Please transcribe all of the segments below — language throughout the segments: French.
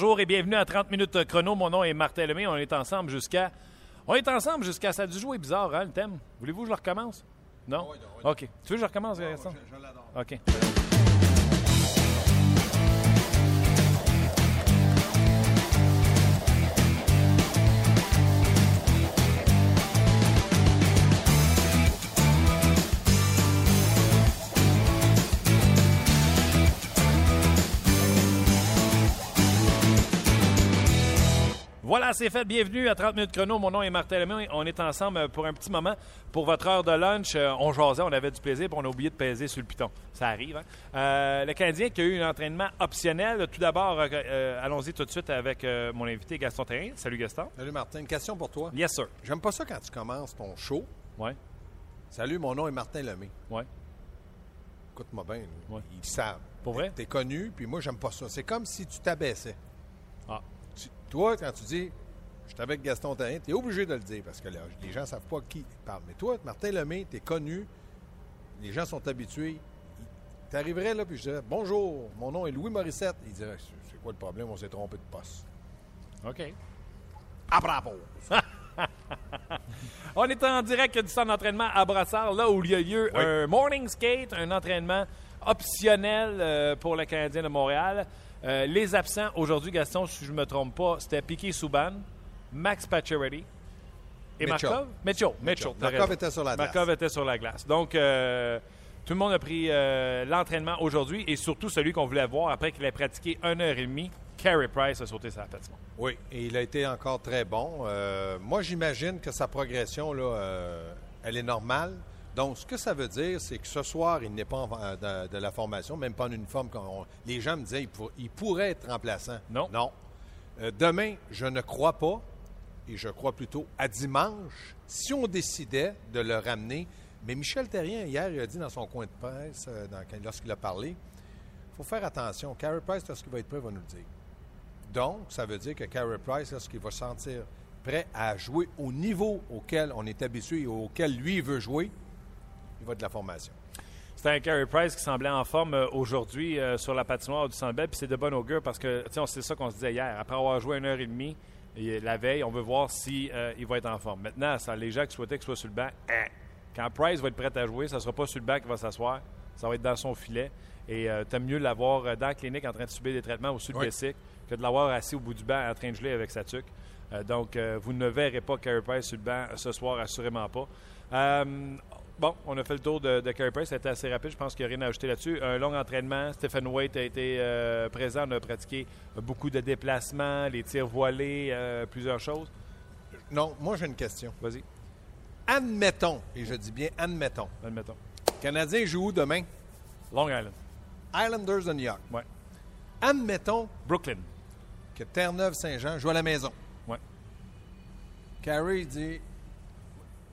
bonjour et bienvenue à 30 minutes chrono. Mon nom est Martin Lemay. On est ensemble jusqu'à. On est ensemble jusqu'à. Ça a dû jouer bizarre, hein, le thème? Voulez-vous que je le recommence? Non? Oui, oui. OK. Tu veux que je recommence, Gaston? je, je l'adore. OK. Voilà, c'est fait. Bienvenue à 30 minutes chrono. Mon nom est Martin Lemay. On est ensemble euh, pour un petit moment. Pour votre heure de lunch, euh, on jasait, on avait du plaisir, puis on a oublié de peser sur le piton. Ça arrive. Hein? Euh, le Canadien qui a eu un entraînement optionnel. Tout d'abord, euh, allons-y tout de suite avec euh, mon invité Gaston Terrien. Salut Gaston. Salut Martin, une question pour toi. Yes, sir. J'aime pas ça quand tu commences ton show. Ouais, Salut, mon nom est Martin Lemay. ouais. Écoute-moi bien, Ouais. ils savent. Pour vrai? T'es connu, puis moi, j'aime pas ça. C'est comme si tu t'abaissais. Ah, toi, quand tu dis je suis avec Gaston Terrien, tu es obligé de le dire parce que là, les gens savent pas qui parle. Mais toi, Martin Lemay, tu es connu, les gens sont habitués. Tu arriverais là, puis je dirais Bonjour, mon nom est Louis Morissette. Il dirait C'est c'est quoi le problème? On s'est trompé de poste. OK. À bravo On est en direct du centre d'entraînement à Brassard, là où il y a lieu Oui. un morning skate, un entraînement optionnel euh, pour le Canadien de Montréal. Euh, les absents aujourd'hui, Gaston, si je ne me trompe pas, c'était Piquet Souban, Max Pacioretty et Mitchell. Markov? Mitchell. Mitchell. Markov était sur la glace. Markov était sur la glace. Donc, euh, tout le monde a pris euh, l'entraînement aujourd'hui et surtout celui qu'on voulait voir après qu'il ait pratiqué une heure et demie. Carey Price a sauté sa patinoire. Oui, et il a été encore très bon. Moi, j'imagine que sa progression, là, elle est normale. Donc, ce que ça veut dire, c'est que ce soir, il n'est pas en- de, de la formation, même pas en uniforme. Quand on- les gens me disaient qu'il pour- il pourrait être remplaçant. Non. Non. Euh, demain, je ne crois pas, et je crois plutôt à dimanche, si on décidait de le ramener. Mais Michel Terrien, hier, il a dit dans son coin de presse, euh, lorsqu'il a parlé, il faut faire attention. Carey Price, lorsqu'il va être prêt, va nous le dire. Donc, ça veut dire que Carey Price, lorsqu'il va se sentir prêt à jouer au niveau auquel on est habitué et auquel lui veut jouer, il va de la formation. C'était un Carey Price qui semblait en forme euh, aujourd'hui euh, sur la patinoire du Centre Bell, puis c'est de bon augure parce que, tu c'est ça qu'on se disait hier. Après avoir joué une heure et demie et la veille, on veut voir si euh, il va être en forme. Maintenant, ça, les gens qui souhaitaient qu'il soit sur le banc, hein. quand Price va être prêt à jouer, ça ne sera pas sur le banc qu'il va s'asseoir, ça va être dans son filet. Et euh, t'aimes mieux l'avoir dans la clinique en train de subir des traitements au sud Oui. bicycle que de l'avoir assis au bout du banc en train de geler avec sa tuque. Euh, donc, euh, vous ne verrez pas Carey Price sur le banc ce soir, assurément pas. Euh, bon, on a fait le tour de, de Carey Price. C'était assez rapide. Je pense qu'il n'y a rien à ajouter là-dessus. Un long entraînement. Stephen Waite a été euh, présent. On a pratiqué beaucoup de déplacements, les tirs voilés, euh, plusieurs choses. Non, moi j'ai une question. Vas-y, Admettons, et je dis bien admettons, admettons. Canadien joue où demain? Long Island. Islanders de New York. Ouais. Admettons Brooklyn. que Terre-Neuve-Saint-Jean joue à la maison. Ouais. Carey dit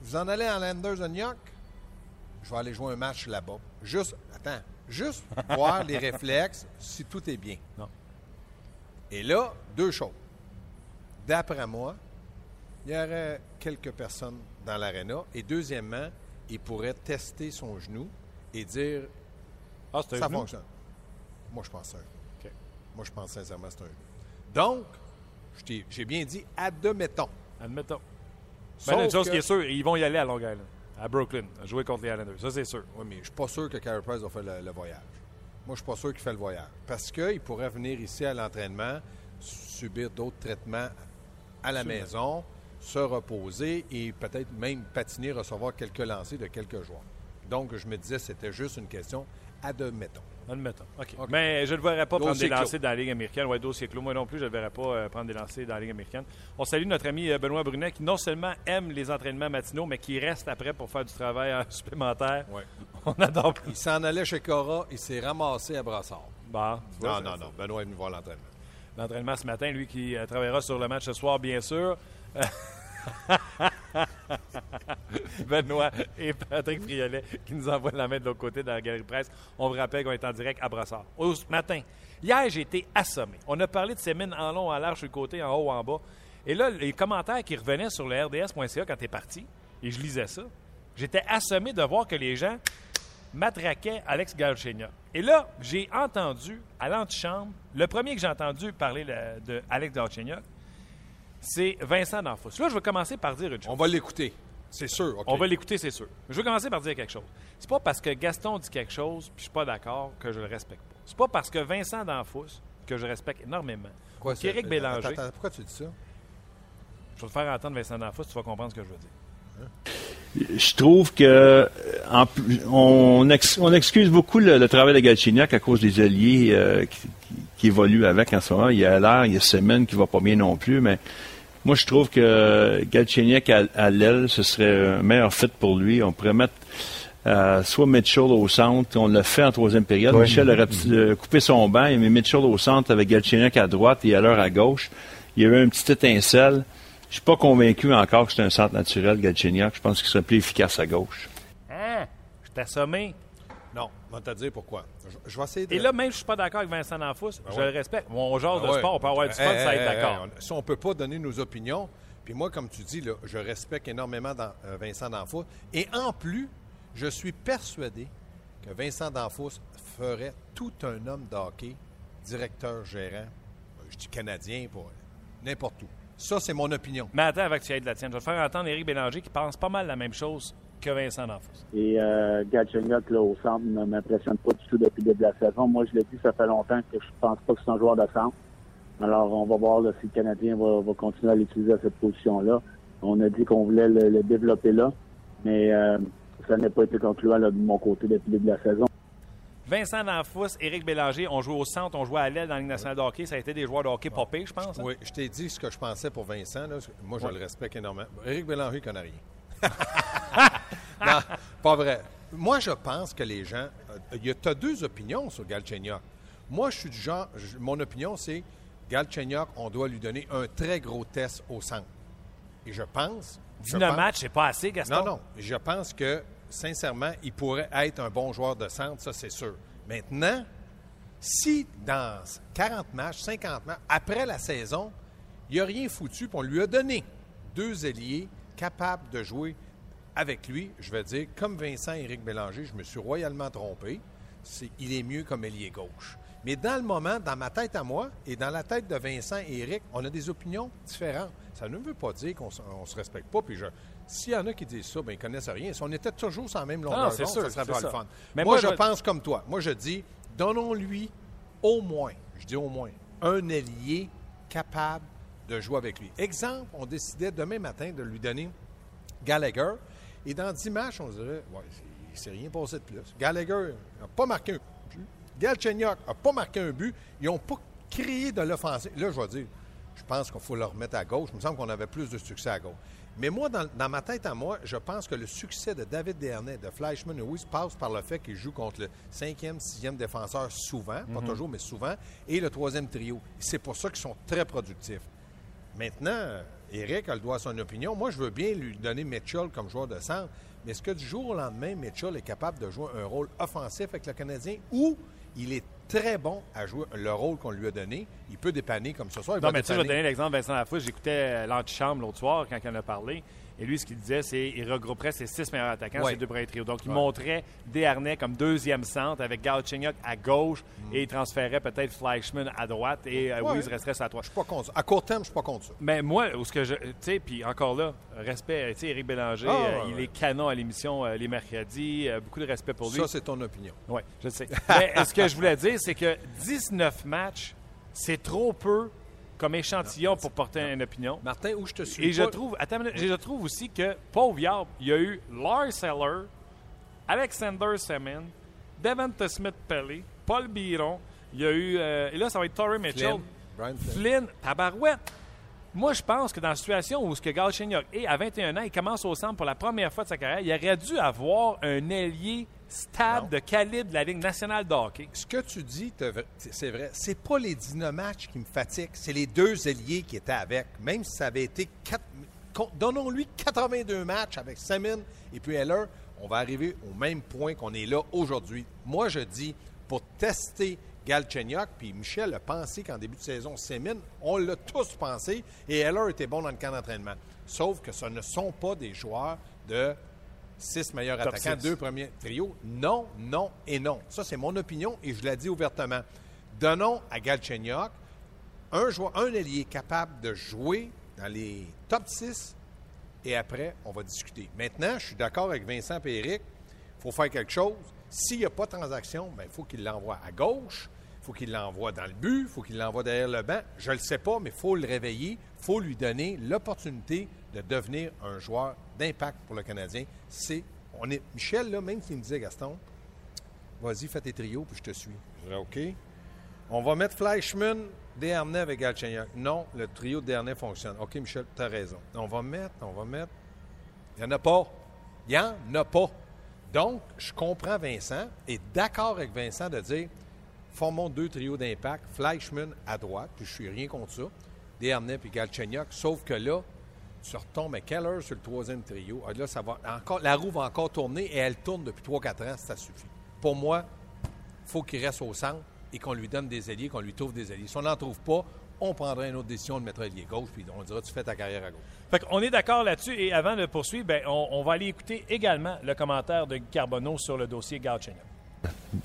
Vous en allez à Islanders de New York Je vais aller jouer un match là-bas. Juste, attends, juste voir les réflexes si tout est bien. Non. Et là, deux choses. D'après moi, il y aurait quelques personnes dans l'aréna. Et deuxièmement, il pourrait tester son genou et dire Ah, ça genou? fonctionne. Moi, je pense ça. Moi, je pense sincèrement que c'est un genou. Donc, j'ai bien dit admettons. Admettons. Ben, une chose que- qui est sûre, ils vont y aller à Long Island, à Brooklyn, à jouer contre les Islanders. Ça, c'est sûr. Oui, mais je suis pas sûr que Carey Price va faire le, le voyage. Moi, je suis pas sûr qu'il fait le voyage. Parce qu'il pourrait venir ici à l'entraînement, subir d'autres traitements à la Absolument. maison, se reposer et peut-être même patiner, recevoir quelques lancers de quelques joueurs. Donc, je me disais, c'était juste une question admettons. Admettons. OK. OK. Mais je ne le verrais pas prendre des lancers dans la Ligue américaine. Ouais, dossier clos. Moi non plus, je ne le verrais pas euh, prendre des lancers dans la Ligue américaine. On salue notre ami euh, Benoît Brunet qui non seulement aime les entraînements matinaux, mais qui reste après pour faire du travail euh, supplémentaire. Ouais. On adore plus. Il s'en allait chez Cora, il s'est ramassé à Brassard. Vois, Non, non, non. Benoît est venu voir l'entraînement. L'entraînement ce matin, lui qui euh, travaillera sur le match ce soir, bien sûr. Benoît et Patrick Friolet qui nous envoient la main de l'autre côté dans la galerie presse. On vous rappelle qu'on est en direct à Brassard. Au matin, hier, j'ai été assommé. On a parlé de ces mines en long, en large, sur le côté, en haut, en bas. Et là, les commentaires qui revenaient sur le RDS.ca quand tu es parti, et je lisais ça, j'étais assommé de voir que les gens matraquait Alex Galchenyuk. Et là, j'ai entendu à l'antichambre, le premier que j'ai entendu parler le- de Alex c'est Vincent D'Anfos. Là, je vais commencer par dire une chose. On va l'écouter. C'est sûr. On va l'écouter, c'est sûr. Je vais commencer par dire quelque chose. C'est pas parce que Gaston dit quelque chose puis je suis pas d'accord que je le respecte pas. C'est pas parce que Vincent D'Anfos, que je respecte énormément, Quoi, qu'Éric c'est- Bélanger, Attends, attends, pourquoi tu dis ça? je vais te faire entendre Vincent D'Anfos, tu vas comprendre ce que je veux dire. Je trouve que en on, ex- on excuse beaucoup le, le travail de Galchenyuk à cause des alliés euh, qui, évoluent avec en ce moment. Il y a l'air, il y a Semen qui va pas bien non plus, mais moi je trouve que Galchenyuk à, à l'aile, ce serait un meilleur fit pour lui. On pourrait mettre euh, soit Mitchell au centre, on l'a fait en troisième période. Michel aurait euh, coupé son banc et mis Mitchell au centre avec Galchenyuk à droite et à l'heure à gauche. Il y avait un petit étincelle. Je suis pas convaincu encore que c'est un centre naturel, Galchenyuk. Je pense qu'il serait plus efficace à gauche. Hein? Je t'ai assommé. Non, on va te dire pourquoi. Je, je vais essayer de. Et là, même si je suis pas d'accord avec Vincent D'Anfos, je ouais. le respecte. Bon, on jase Ah de ouais. sport, on peut avoir du fun, Hey, ça hey, être hey, d'accord. si on peut pas donner nos opinions, puis moi, comme tu dis, là, je respecte énormément dans- euh, Vincent D'Anfos. Et en plus, je suis persuadé que Vincent D'Anfos ferait tout un homme de hockey, directeur, gérant, je dis canadien, pour n'importe où. Ça, c'est mon opinion. Mais attends, avant que tu ailles de la tienne, je vais te faire entendre Éric Bélanger qui pense pas mal la même chose que Vincent D'Anfos. Et euh, là, au centre, ne m'impressionne pas du tout depuis le début de la saison. Moi, je l'ai dit, ça fait longtemps que je pense pas que c'est un joueur de centre. Alors, on va voir là, si le Canadien va, va continuer à l'utiliser à cette position-là. On a dit qu'on voulait le, le développer là, mais euh, ça n'a pas été concluant là, de mon côté depuis le début de la saison. Vincent D'Anfos, Éric Bélanger, on joué au centre, on jouait à l'aile dans la Ligue nationale de hockey. Ça a été des joueurs de hockey popés, je pense. hein? Oui, je t'ai dit ce que je pensais pour Vincent. là. Moi, je le respecte énormément. Éric Bélanger, il connaît rien. non, pas vrai. Moi, je pense que les gens. Tu as deux opinions sur Galchenyuk. Moi, je suis du genre. je- mon opinion, c'est Galchenyuk, on doit lui donner un très gros test au centre. Et je pense. je 19 pense- matchs, c'est pas assez, Gaston? non, non. Je pense que, sincèrement, il pourrait être un bon joueur de centre, ça, c'est sûr. Maintenant, si dans 40 matchs, 50 matchs, après la saison, il n'a rien foutu, puis on lui a donné deux ailiers capables de jouer avec lui, je vais dire, comme Vincent et Éric Bélanger, je me suis royalement trompé. Il est mieux comme ailier gauche. Mais dans le moment, dans ma tête à moi et dans la tête de Vincent et Éric, on a des opinions différentes. Ça ne veut pas dire qu'on ne se respecte pas. Puis je, s'il y en a qui disent ça, ben, ils ne connaissent rien. Si on était toujours sur la même longueur d'onde, ça serait pas le fun. Mais moi, moi, je je- pense comme toi. Moi, je dis, donnons-lui au moins, je dis au moins, un ailier capable de jouer avec lui. Exemple, on décidait demain matin de lui donner Gallagher. Et dans 10 matchs, on se dirait, ouais, il ne s'est rien passé de plus. Gallagher n'a pas marqué un but. Galchenyuk n'a pas marqué un but. Ils n'ont pas créé de l'offensive. Là, je vais dire, je pense qu'il faut le remettre à gauche. Il me semble qu'on avait plus de succès à gauche. Mais moi, dans, dans ma tête à moi, je pense que le succès de David Dernay, de Fleischmann et Weiss passe par le fait qu'il joue contre le cinquième, sixième défenseur souvent, pas toujours, mais souvent, et le troisième trio. C'est pour ça qu'ils sont très productifs. Maintenant, Eric, elle doit à son opinion. Moi, je veux bien lui donner Mitchell comme joueur de centre, mais est-ce que du jour au lendemain, Mitchell est capable de jouer un rôle offensif avec le Canadien ou il est très bon à jouer le rôle qu'on lui a donné? Il peut dépanner comme ce soir. il Non, mais tu dépanner. donner l'exemple Vincent Lafouche. J'écoutais euh, l'antichambre l'autre soir quand il en a parlé. Et lui, ce qu'il disait, c'est qu'il regrouperait ses six meilleurs attaquants, Ouais. ses deux premiers trios. Donc, il Ouais. montrait Desharnais comme deuxième centre avec Galchenyuk à gauche Mm. et il transférait peut-être Fleischmann à droite et euh. Weiss resterait sur la droite. Je suis pas contre ça. À court terme, je suis pas contre ça. Mais moi, ce que je. Tu sais, puis encore là, respect. Tu sais, Éric Bélanger, Ah, euh, il est canon à l'émission euh, les mercredis. euh, beaucoup de respect pour lui. Ça, c'est ton opinion. Oui, je sais. Mais ce que je voulais dire, c'est que 19 matchs, c'est trop peu comme échantillon pour porter une opinion. Martin, où je te suis Et je trouve, attends une minute, je trouve aussi que, pauvre Yarb, il y a eu Lars Eller, Alexander Semin, Devante Smith-Pelly, Paul Biron, il y a eu, euh, et là, ça va être Torrey Mitchell, Flynn. Flynn, Tabarouette. Moi, je pense que dans la situation où ce que Galchenyuk est à 21 ans, il commence au centre pour la première fois de sa carrière, il aurait dû avoir un ailier stable Non. de calibre de la Ligue nationale de hockey. Ce que tu dis, c'est vrai. C'est pas les 19 matchs qui me fatiguent, c'est les deux ailiers qui étaient avec. Même si ça avait été Donnons-lui 82 matchs avec Semin et puis Heller, on va arriver au même point qu'on est là aujourd'hui. Moi, je dis, pour tester Galchenyuk, puis Michel a pensé qu'en début de saison, Semin, on l'a tous pensé, et Heller était bon dans le camp d'entraînement. Sauf que ce ne sont pas des joueurs de six meilleurs Top attaquants, six. deux premiers trios. Non, non et non. Ça, c'est mon opinion et je l'ai dit ouvertement. Donnons à Galchenyuk un joueur, un ailier capable de jouer dans les top 6 et après, on va discuter. Maintenant, je suis d'accord avec Vincent et Eric. Il faut faire quelque chose. S'il n'y a pas de transaction, ben, il faut qu'il l'envoie à gauche. Faut qu'il l'envoie dans le but. Faut qu'il l'envoie derrière le banc. Je ne le sais pas, mais il faut le réveiller. Il faut lui donner l'opportunité de devenir un joueur d'impact pour le Canadien. C'est, on est, Michel, là, même s'il me disait, Gaston, vas-y, fais tes trios, puis je te suis. Je OK. On va mettre Fleischmann, Desharnais avec Galchenyuk. Non, le trio de fonctionne. OK, Michel, tu as raison. On va mettre, on va mettre. Il n'y en a pas. Il n'y en a pas. Donc, je comprends Vincent et d'accord avec Vincent de dire formons deux trios d'impact, Fleischmann à droite, puis je suis rien contre ça, Desharnais puis Galchenyuk, sauf que là, tu retombes à heure sur le troisième trio? Ah, là, ça va encore, la roue va encore tourner et elle tourne depuis 3-4 ans, ça suffit. Pour moi, il faut qu'il reste au centre et qu'on lui donne des alliés, qu'on lui trouve des alliés. Si on n'en trouve pas, on prendra une autre décision de mettre allié gauche, puis on dira tu fais ta carrière à gauche. Fait qu'on est d'accord là-dessus. Et avant de poursuivre, ben, on, on va aller écouter également le commentaire de Carbonneau sur le dossier Galchenyuk.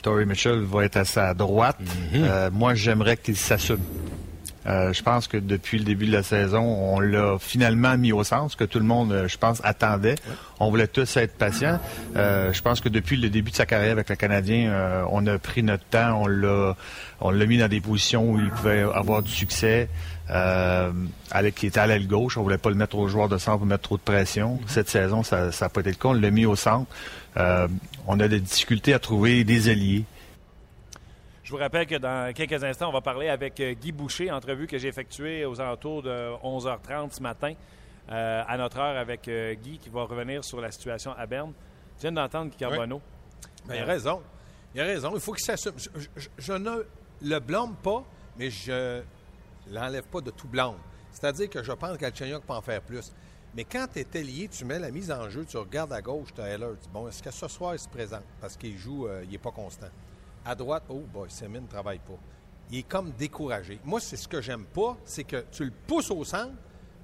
Torrey Mitchell va être à sa droite. Euh, moi, j'aimerais qu'il s'assume. Euh, je pense que depuis le début de la saison, on l'a finalement mis au ce que tout le monde, euh, je pense, attendait. On voulait tous être patients. Euh, je pense que depuis le début de sa carrière avec le Canadien, euh, on a pris notre temps, on l'a, on l'a mis dans des positions où il pouvait avoir du succès. Euh, avec, qui était à l'aile gauche, on voulait pas le mettre au joueur de centre pour mettre trop de pression. Cette saison, ça n'a pas été le cas. On l'a mis au centre. Euh, on a des difficultés à trouver des alliés. Je vous rappelle que dans quelques instants, on va parler avec euh, Guy Boucher, entrevue que j'ai effectuée aux alentours de 11h30 ce matin, euh, à notre heure avec Guy, qui va revenir sur la situation à Berne. Tu viens d'entendre Guy Carbonneau. Ben, il a raison. Il a raison. Il faut qu'il s'assume. Je, je- je ne le blâme pas, mais je l'enlève pas de tout blâme. C'est-à-dire que je pense qu'Alchenyuk peut en faire plus. Mais quand tu es lié, tu mets la mise en jeu, tu regardes à gauche, tu as Heller, tu dis bon, est-ce que ce soir il se présente? Parce qu'il joue, euh, il n'est pas constant. À droite, oh boy, Semin ne travaille pas. Il est comme découragé. Moi, c'est ce que j'aime pas, c'est que tu le pousses au centre,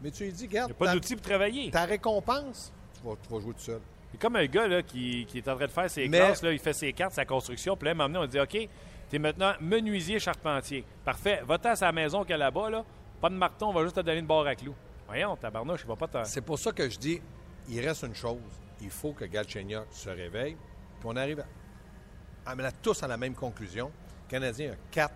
mais tu lui dis, Il regarde, n'y a pas ta, d'outils pour travailler. ta récompense, tu vas, tu vas jouer tout seul. C'est comme un gars là, qui, qui est en train de faire ses Mais- classes, là, il fait ses cartes, sa construction, puis là, à un moment donné, on dit OK, tu es maintenant menuisier charpentier. Parfait, va-t'en à sa maison qu'il y a là-bas, là. pas de marteau, on va juste te donner une barre à clous. Voyons, tabarnouche, il va pas te. C'est pour ça que je dis, il reste une chose. Il faut que Galchenyuk se réveille. Puis on arrive à, à tous à la même conclusion. Le Canadien a quatre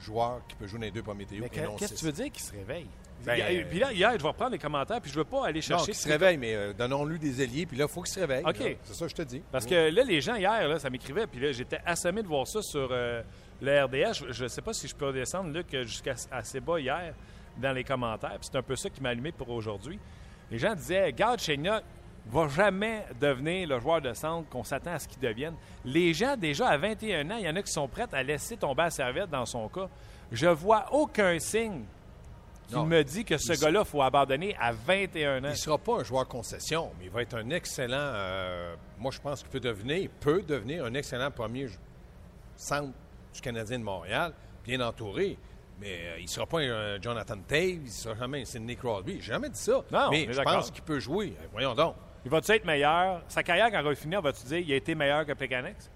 joueurs qui peuvent jouer dans les deux premiers non qu'est-ce que tu veux dire qu'il se réveille? Ben, Hier- puis là, hier, je vais reprendre les commentaires, puis je veux pas aller Non, chercher. qu'il se réveille, mais euh, donnons-lui des ailiers, puis là, il faut qu'il se réveille. OK. là. C'est ça que je te dis. Parce que là, les gens, hier, là, ça m'écrivait, puis là, j'étais assommé de voir ça sur euh, le RDS. Je ne sais pas si je peux descendre, Luc, jusqu'à assez bas hier dans les commentaires. Puis c'est un peu ça qui m'a allumé pour aujourd'hui. Les gens disaient, Garde Chenyok va jamais devenir le joueur de centre qu'on s'attend à ce qu'il devienne. Les gens, déjà à 21 ans, il y en a qui sont prêts à laisser tomber la serviette dans son cas. Je vois aucun signe Non. me dit que ce Il- gars-là, il faut abandonner à 21 ans. Il ne sera pas un joueur concession, mais il va être un excellent. euh, moi, je pense qu'il peut devenir, il peut devenir un excellent premier centre du Canadien de Montréal, bien entouré. Mais euh, il ne sera pas un Jonathan Taves, il ne sera jamais un Sidney Crosby. J'ai jamais dit ça. Non, on mais je pense qu'il peut jouer. Euh, Voyons donc. Il va-tu être meilleur? Sa carrière, quand elle va finir, vas-tu dire il a été meilleur que Plekanex?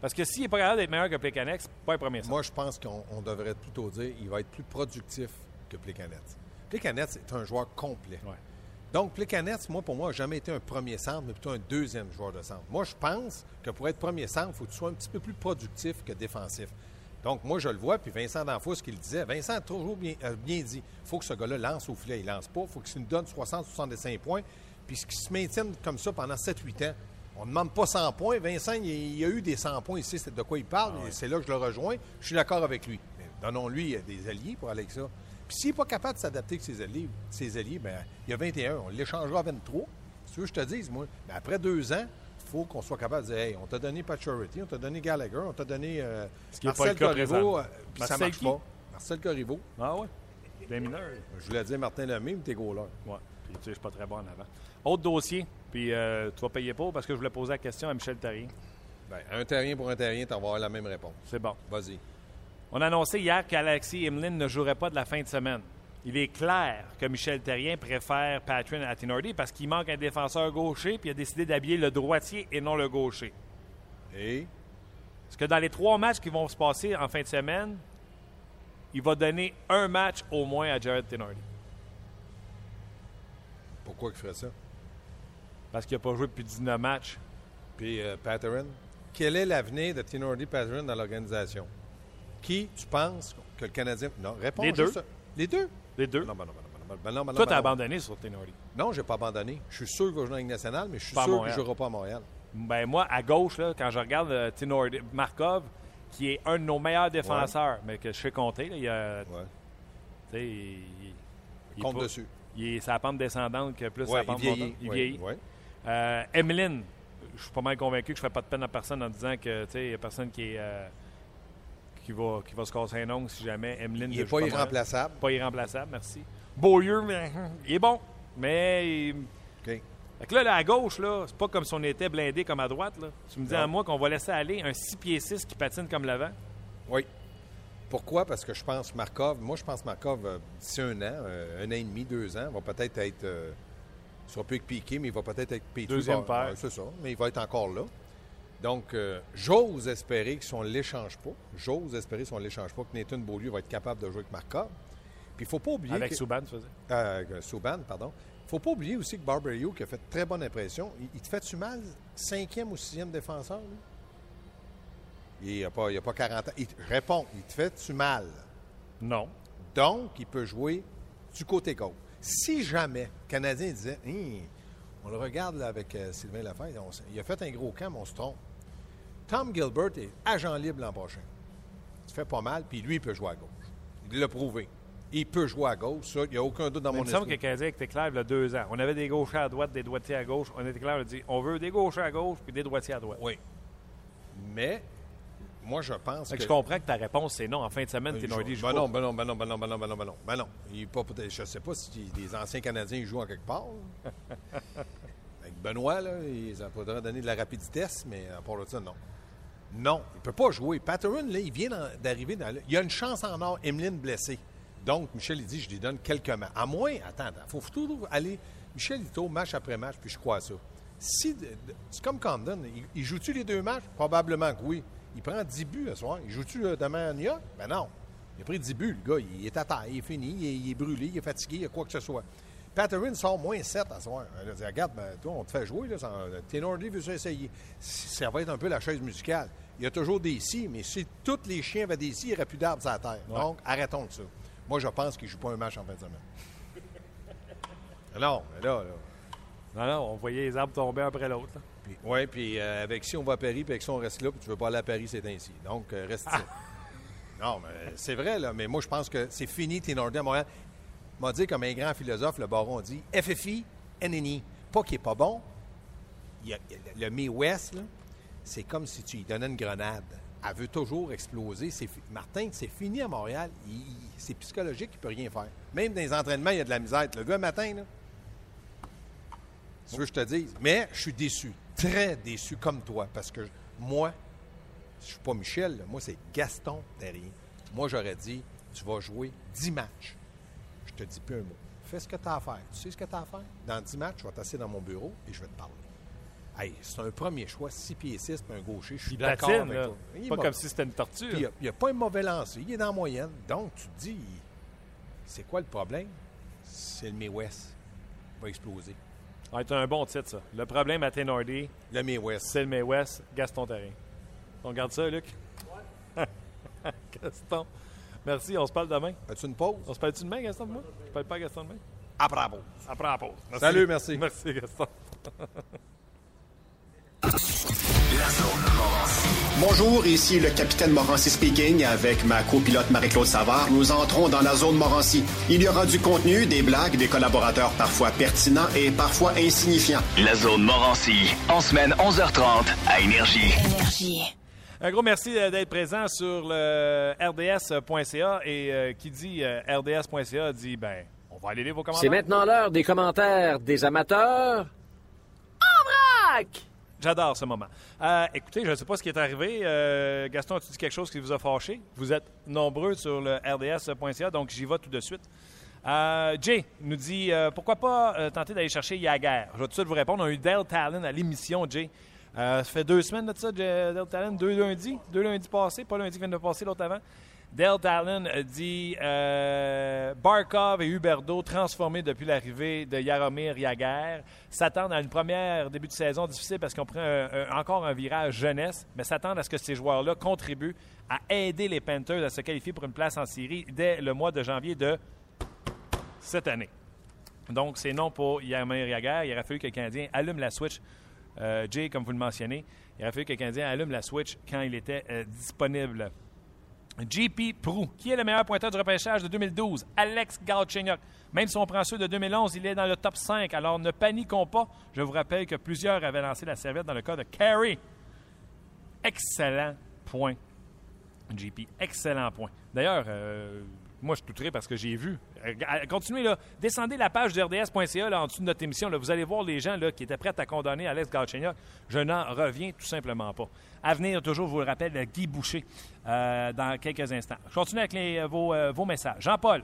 Parce que s'il n'est pas capable d'être meilleur que Plekanex, pas un premier centre. Moi, je pense qu'on on devrait plutôt dire qu'il va être plus productif que Plekanec. Plekanec, c'est un joueur complet. Ouais. Donc, Plekanec, moi, pour moi, n'a jamais été un premier centre, mais plutôt un deuxième joueur de centre. Moi, je pense que pour être premier centre, il faut que tu sois un petit peu plus productif que défensif. Donc, moi, je le vois, puis Vincent D'Anfos, ce qu'il disait, Vincent a toujours bien, a bien dit il faut que ce gars-là lance au filet. Il lance pas. Il faut qu'il nous donne 60-65 points, puis qu'il se maintienne comme ça pendant 7-8 ans. On ne demande pas 100 points. Vincent, il, il y a eu des 100 points ici, c'est de quoi il parle, et c'est là que je le rejoins. Je suis d'accord avec lui. Donnons-lui euh, des alliés pour aller avec ça. Puis s'il n'est pas capable de s'adapter avec ses alliés, ses alliés ben, il y a 21, on l'échangera à 23. Si tu veux que je te dise, moi, ben, après deux ans, il faut qu'on soit capable de dire Hey, on t'a donné Paturity, on t'a donné Gallagher, on t'a donné euh, Ce qui Marcel Corriveau, euh, puis ça marche qui? pas. Marcel Corriveau. Ah ouais? Des mineurs. Je voulais dire Martin Lemay, mais t'es goaler. Ouais. Puis tu sais, je suis pas très bon en avant. Autre dossier, puis euh, tu vas payer pour parce que je voulais poser la question à Michel Therrien. Ben, un terrien pour un terrien, tu vas avoir la même réponse. C'est bon. Vas-y. On a annoncé hier qu'Alexis Emeline ne jouerait pas de la fin de semaine. il est clair que Michel Terrien préfère Patrick à Tinordi parce qu'il manque un défenseur gaucher puis il a décidé d'habiller le droitier et non le gaucher. Et? Parce que dans les trois matchs qui vont se passer en fin de semaine, il va donner un match au moins à Jared Tinordi. pourquoi il ferait ça? Parce qu'il n'a pas joué depuis 19 matchs. Puis euh, Patterson, quel est l'avenir de Tinordi Patterson dans l'organisation? Qui, tu penses que le Canadien. Non, réponds Les deux. juste- Les deux? Les deux. Non, ben non, ben non, ben non, ben non, ben non, Toi, ben t'as abandonné sur Tinordi. Non, j'ai pas abandonné. Je suis sûr qu'il va jouer dans la Ligue nationale, mais je suis Pas sûr qu'il ne Montréal. jouera pas à Montréal. Ben moi, à gauche, là, quand je regarde euh, Markov, qui est un de nos meilleurs défenseurs, mais que je sais compter, là, il, a, Ouais. tu sais, il, Compte pas- dessus. Il est sa pente descendante que plus Ouais, sa pente il vieillit. montante. Il vieillit. Euh, Emeline, je suis pas mal convaincu que je ne fais pas de peine à personne en disant que il n'y a personne qui, est, euh, qui, va, qui va se casser un ongle si jamais Emeline Il ne n'est pas irremplaçable. Pas irremplaçable, merci. Beaulieu, mais il est bon. Mais il- OK. fait que là, là, à gauche, là, c'est pas comme si on était blindé comme à droite. Là. Tu me dis Non. à moi qu'on va laisser aller un 6 pieds 6 qui patine comme l'avant? Oui. Pourquoi? Parce que je pense Markov, moi je pense Markov, euh, d'ici un an, euh, un an et demi, deux ans, va peut-être être, euh, il sera plus que piqué, mais il va peut-être être Petrie. Deuxième paire. c'est ça, mais il va être encore là. Donc, euh, j'ose espérer que si on ne l'échange pas, j'ose espérer si on ne l'échange pas, que Nathan Beaulieu va être capable de jouer avec Markov. Puis il ne faut pas oublier Avec que... Souban, tu faisais. Euh, Souban, pardon. Il ne faut pas oublier aussi que Barberio, qui a fait très bonne impression, il, il te fait-tu mal, cinquième ou sixième défenseur? lui? Il n'a pas, il a pas 40 ans. Il te- réponds, il te fait-tu mal? Non. Donc, il peut jouer du côté gauche. Si jamais le Canadien disait, Hein, on le regarde là, avec euh, Sylvain Lafayette, on il a fait un gros camp, mais on se trompe. Tom Gilbert est agent libre l'an prochain. Il fait pas mal, puis lui, il peut jouer à gauche. Il l'a prouvé. Il peut jouer à gauche, ça, il n'y a aucun doute dans Mais mon il me semble que esprit. le Canadien était clair il y a deux ans. On avait des gauchers à droite, des droitiers à gauche. On était clair, on a dit on veut des gauchers à gauche puis des droitiers à droite. Oui. Mais, moi, je pense que... que je comprends que ta réponse, c'est non. En fin de semaine, t'es Ben, il je joue- ben non, ben non, ben non, ben non, ben non, ben non, ben non, ben non. Il est pas je sais pas si les anciens Canadiens ils jouent en quelque part. Avec Benoît, là, il ça pourrait donner de la rapidité, mais à part de ça, non. Non, il ne peut pas jouer. Patterson, là, il vient d'arriver dans. Il y a une chance en or, Emeline blessée. Donc, Michel, il dit, je lui donne quelques matchs. À moins, attends, il faut toujours aller... Michel, il tourne match après match, puis je crois à ça. Si, c'est comme Camden, il, il joue-tu les deux matchs? Probablement que oui. Il prend 10 buts ce soir. Il joue-tu euh, demain à New York? Ben non. Il a pris 10 buts, le gars. Il est à terre, il est fini, il est, il brûlé, il est fatigué, il y a quoi que ce soit. Patterson sort moins 7 à soir. Elle a dit, regarde, ben, toi, on te fait jouer. Là, ça- Tenordi veut essayer. Ça va être un peu la chaise musicale. Il y a toujours des si, mais si tous les chiens avaient des si, il n'y aurait plus d'arbres sur la terre. Donc, arrêtons de ça. Moi, je pense qu'il ne joue pas un match en fin de semaine. non, mais là, là. Non, non, on voyait les arbres tomber un après l'autre. oui, puis euh, avec si on va à Paris, puis avec si on reste là, puis tu veux pas aller à Paris, c'est ainsi. Donc, euh, reste ici. Non, mais c'est vrai, là, mais moi, je pense que c'est fini, Ténordé à Montréal. m'a dit, comme un grand philosophe, le baron dit FFI, NNI. Pas qu'il est pas bon. Il y a- le là, c'est comme si tu lui donnais une grenade. Elle veut toujours exploser. Martin, c'est fini à Montréal. C'est psychologique, il ne peut rien faire. Même dans les entraînements, il y a de la misère. Le gars, matin, là, tu veux que je te dise? Mais je suis déçu, très déçu comme toi, parce que moi, je suis pas Michel, moi c'est Gaston Terrien. Moi j'aurais dit, tu vas jouer 10 matchs. Je te dis plus un mot. Fais ce que tu as à faire. Tu sais ce que tu as à faire? Dans 10 matchs, je vais t'asseoir dans mon bureau et je vais te parler. Hey, c'est un premier choix, 6 pieds 6 puis un gaucher. Je suis d'accord avec là. toi. Il est Pas comme si c'était une tortue. Puis il n'y a, pas un mauvais lancer. Il est dans la moyenne. Donc, tu te dis, c'est quoi le problème? C'est le May West. Il va exploser. Va être un bon titre, ça. Le problème à Tenordi, Le May West. c'est le May West, Gaston Terrain. On garde ça, Luc? Gaston. Merci, on se parle demain. As-tu une pause? On se parle-tu demain, Gaston, de moi? Je parle pas à Gaston demain? Après la pause. Après la pause. Merci. Salut, merci. Merci, Gaston. Bonjour, ici le capitaine Morancy speaking avec ma copilote Marie-Claude Savard. Nous entrons dans la zone Morancy. Il y aura du contenu, des blagues, des collaborateurs parfois pertinents et parfois insignifiants. La zone Morancy, en semaine 11h30 à Énergie. Énergie. Un gros merci euh, d'être présent sur le rds.ca et euh, qui dit euh, rds.ca dit ben on va aller lire vos commentaires. C'est maintenant l'heure des commentaires des amateurs. En vrac! J'adore ce moment. Euh, écoutez, je ne sais pas ce qui est arrivé. Euh, Gaston, as-tu dit quelque chose qui vous a fâché? Vous êtes nombreux sur le rds.ca, donc j'y vais tout de suite. Euh, Jay nous dit pourquoi pas tenter d'aller chercher Yaguer. Je vais tout de suite vous répondre. On a eu Dale Talon à l'émission, Jay. ça fait deux semaines de ça, Dale Talon. Deux lundis. Deux lundis passés. Pas lundi qui vient de passer, l'autre avant. Dale Talon dit Barkov et Huberdo, transformés depuis l'arrivée de Yaromir Yaguer, s'attendent à une première début de saison difficile parce qu'on prend encore un virage jeunesse, mais s'attendent à ce que ces joueurs-là contribuent à aider les Panthers à se qualifier pour une place en série dès le mois de janvier de cette année. Donc, c'est non pour Yamir Yaguer. Il aurait fallu que le Canadien allume la Switch. Euh, Jay, comme vous le mentionnez, il aurait fallu que le Canadien allume la Switch quand il était euh, disponible. JP Prou, qui est le meilleur pointeur du repêchage de 2012? Alex Galchenyuk. Même si on prend ceux de 2011, il est dans le top 5. Alors ne paniquons pas. Je vous rappelle que plusieurs avaient lancé la serviette dans le cas de Carey. Excellent point. JP, excellent point. D'ailleurs, euh, moi, je suis tout parce que j'ai vu. Euh, continuez, là. Descendez la page de RDS.ca en dessous de notre émission. Là. Vous allez voir les gens là, qui étaient prêts à condamner Alex Galchenyuk. Je n'en reviens tout simplement pas. À venir, toujours, je vous le rappelle, Guy Boucher euh, dans quelques instants. Je continue avec vos, euh, messages. Jean-Paul,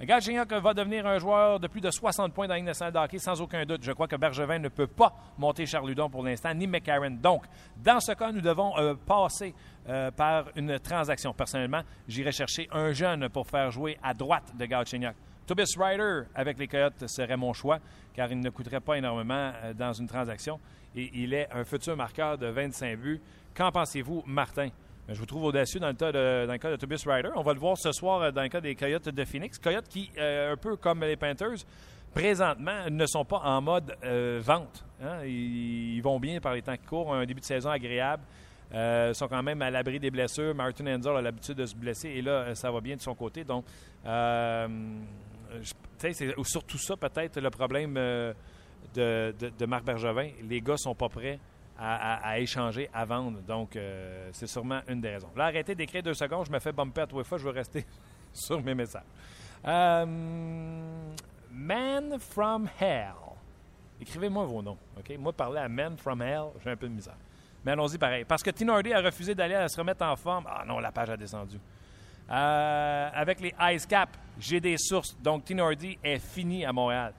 Galchenyuk va devenir un joueur de plus de 60 points dans la hockey, sans aucun doute. Je crois que Bergevin ne peut pas monter Charludon pour l'instant, ni McCarron. Donc, dans ce cas, nous devons euh, passer euh, par une transaction. Personnellement, j'irai chercher un jeune pour faire jouer à droite de Galchenyuk. Tobias Ryder avec les Coyotes serait mon choix, car il ne coûterait pas énormément euh, dans une transaction. Et il est un futur marqueur de 25 buts. Qu'en pensez-vous, Martin? je vous trouve audacieux dans le, de, dans le cas de Tobias Ryder. On va le voir ce soir euh, dans le cas des Coyotes de Phoenix. Coyotes qui, un peu comme les Panthers, présentement ne sont pas en mode vente. Hein. Ils, vont bien par les temps qui courent, un début de saison agréable. Ils sont quand même à l'abri des blessures. Martin Enzer a l'habitude de se blesser et là, ça va bien de son côté. Donc, c'est surtout ça peut-être le problème de, de, Marc Bergevin. Les gars sont pas prêts à, échanger, à vendre. Donc, euh, c'est sûrement une des raisons. Là, arrêtez d'écrire deux secondes. Je me fais bumper à tous les fois. Je veux rester sur mes messages. Euh, Man from Hell. Écrivez-moi vos noms. OK? Moi, parler à Man from Hell, j'ai un peu de misère. Mais allons-y pareil. Parce que Tinordi a refusé d'aller à se remettre en forme. Ah non, la page a descendu. Euh, avec les Ice Cap, j'ai des sources. Donc, Tinordi est fini à Montréal.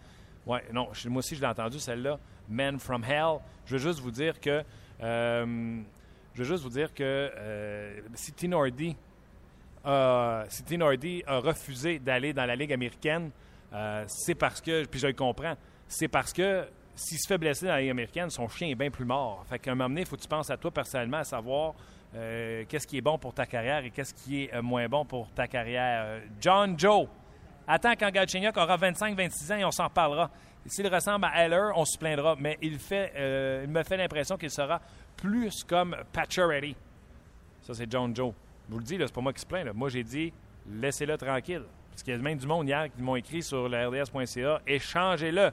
Ouais, non, moi aussi, je l'ai entendu, celle-là. Men from Hell. Je veux juste vous dire que. Euh, je veux juste vous dire que euh, si Tinordi a, a refusé d'aller dans la Ligue américaine, c'est parce que, puis je le comprends, c'est parce que s'il se fait blesser dans la américaine, son chien est bien plus mort. Fait qu'à un moment donné, il faut que tu penses à toi personnellement, à savoir qu'est-ce qui est bon pour ta carrière et qu'est-ce qui est moins bon pour ta carrière. John Joe, attends quand Galchenyuk aura 25-26 ans et on s'en reparlera. S'il ressemble à Heller, on se plaindra, mais il, fait, euh, me fait l'impression qu'il sera plus comme Pacioretty. Ça, c'est John Joe. Je vous le dis, c'est pas moi qui se plaint. Moi, j'ai dit, laissez-le tranquille. Parce qu'il y a même du monde hier qui m'ont écrit sur le RDS.ca, échangez-le.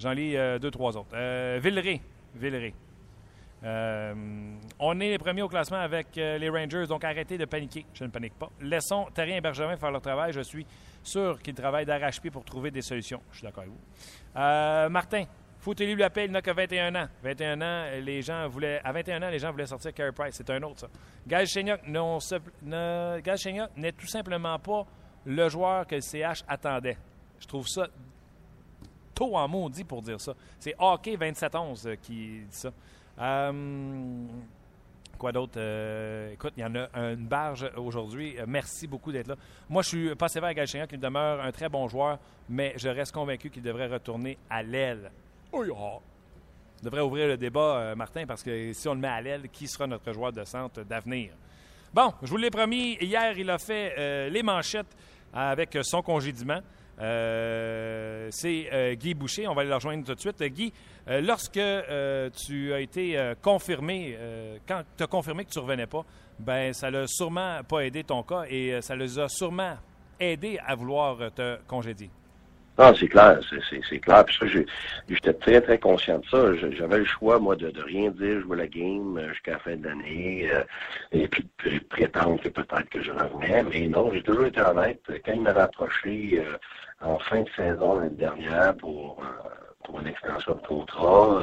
J'en lis euh, deux, trois autres. Euh, Villeray. Euh, on est les premiers au classement avec les Rangers, donc arrêtez de paniquer. Je ne panique pas. Laissons Terrien et Bergevin faire leur travail. Je suis sûr qu'il travaille d'arrache-pied pour trouver des solutions. Je suis d'accord avec vous. Martin, foutez-lui la paix, il n'a que 21 ans. 21 ans, les gens voulaient, à 21 ans, les gens voulaient sortir Carey Price. C'est un autre, ça. Gage Chenyok n'est tout simplement pas le joueur que le CH attendait. Je trouve ça tôt en maudit pour dire ça. C'est Hockey 27-11 euh, qui dit ça. Euh, Quoi d'autre? Euh, écoute, il y en a une barge aujourd'hui. Euh, merci beaucoup d'être là. Moi, je suis pas sévère à Galchenyuk, qui demeure un très bon joueur, mais je reste convaincu qu'il devrait retourner à l'aile. Oh, On devrait ouvrir le débat, euh, Martin, parce que si on le met à l'aile, qui sera notre joueur de centre d'avenir? Bon, je vous l'ai promis, hier, il a fait les manchettes avec son congédiement. Euh, c'est euh, Guy Boucher. On va aller le rejoindre tout de suite. Guy, euh, lorsque tu as été confirmé, quand tu as confirmé que tu ne revenais pas, ben ça l'a sûrement pas aidé ton cas et ça les a sûrement aidé à vouloir te congédier. Non, c'est clair, c'est clair. Puis ça, j'étais très, très conscient de ça. J'avais le choix, moi, de, de rien dire, jouer la game jusqu'à la fin de l'année, et puis, prétendre que peut-être que je revenais. Mais non, j'ai toujours été honnête. Quand il m'avait approché en fin de saison l'année dernière pour, euh, pour une extension de contrat.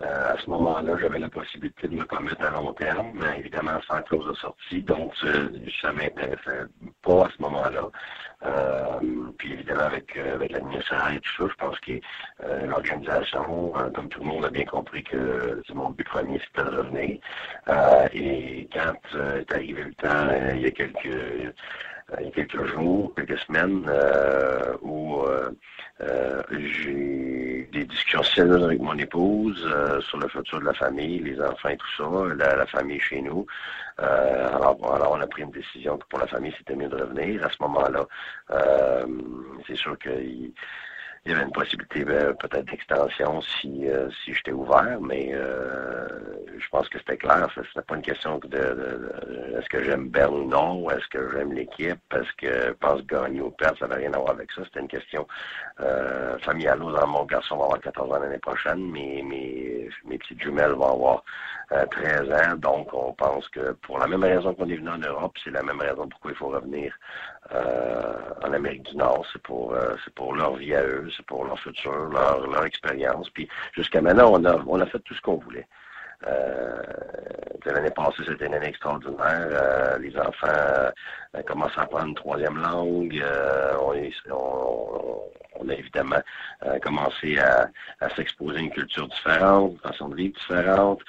à ce moment-là, j'avais la possibilité de me commettre à long terme, mais évidemment sans clause de sortie, donc ça m'intéressait pas à ce moment-là. puis évidemment avec, avec l'administration et tout ça, je pense que l'organisation, comme tout le monde a bien compris que mon but premier c'était de revenir. et quand est arrivé le temps, il y a quelques euh, il y a quelques jours, quelques semaines, euh, où euh, j'ai des discussions sérieuses avec mon épouse sur le futur de la famille, les enfants et tout ça, la, famille chez nous. alors, alors, on a pris une décision que pour la famille, c'était mieux de revenir. À ce moment-là, c'est sûr qu'il il y avait une possibilité ben, peut-être d'extension si, euh, si j'étais ouvert, mais euh, je pense que c'était clair. Ce n'était pas une question de, de, est-ce que j'aime Berne ou non, est-ce que j'aime l'équipe, est-ce que je pense gagner ou perdre, ça n'avait rien à voir avec ça. C'était une question euh, familiale. Mon garçon va avoir 14 ans l'année prochaine, mes, mes, mes petites jumelles vont avoir 13 ans, donc on pense que pour la même raison qu'on est venu en Europe, c'est la même raison pourquoi il faut revenir euh, en Amérique du Nord. C'est pour, euh, c'est pour leur vie à eux, c'est pour leur futur, leur, leur expérience. Puis jusqu'à maintenant, on a, on a fait tout ce qu'on voulait. Euh, L'année passée, c'était une année extraordinaire. Euh, les enfants euh, commencent à apprendre une troisième langue. on, on, on, a évidemment commencé à, à s'exposer à une culture différente, une façon de vivre différente.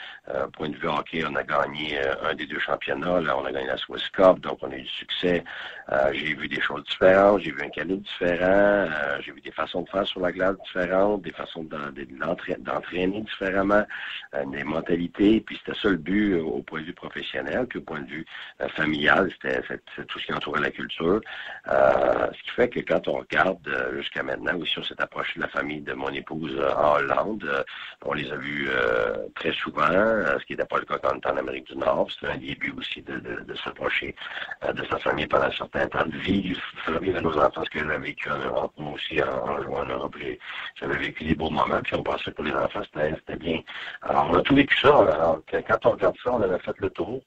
point de vue hockey, on a gagné un des deux championnats. Là, on a gagné la Swiss Cup, donc on a eu du succès. j'ai vu des choses différentes, j'ai vu un calibre différent, j'ai vu des façons de faire sur la glace différentes, des façons d'entraîner différemment, des mentalités puis c'était ça le but euh, au point de vue professionnel, puis au point de vue euh, familial, c'était tout ce qui entourait la culture. Euh, ce qui fait que quand on regarde jusqu'à maintenant, aussi on s'est approché de la famille de mon épouse en Hollande, on les a vus très souvent, ce qui n'était pas le cas quand on était en Amérique du Nord. C'était un début aussi de, s'approcher de sa famille pendant un certain temps, de vivre, vivre à nos enfants ce que j'ai vécu en Europe. Moi aussi, en, jouant en Europe, j'avais vécu des beaux moments, puis on pensait que pour les enfants, c'était bien. Alors, on a tout vécu ça quand on regarde ça, on avait fait le tour.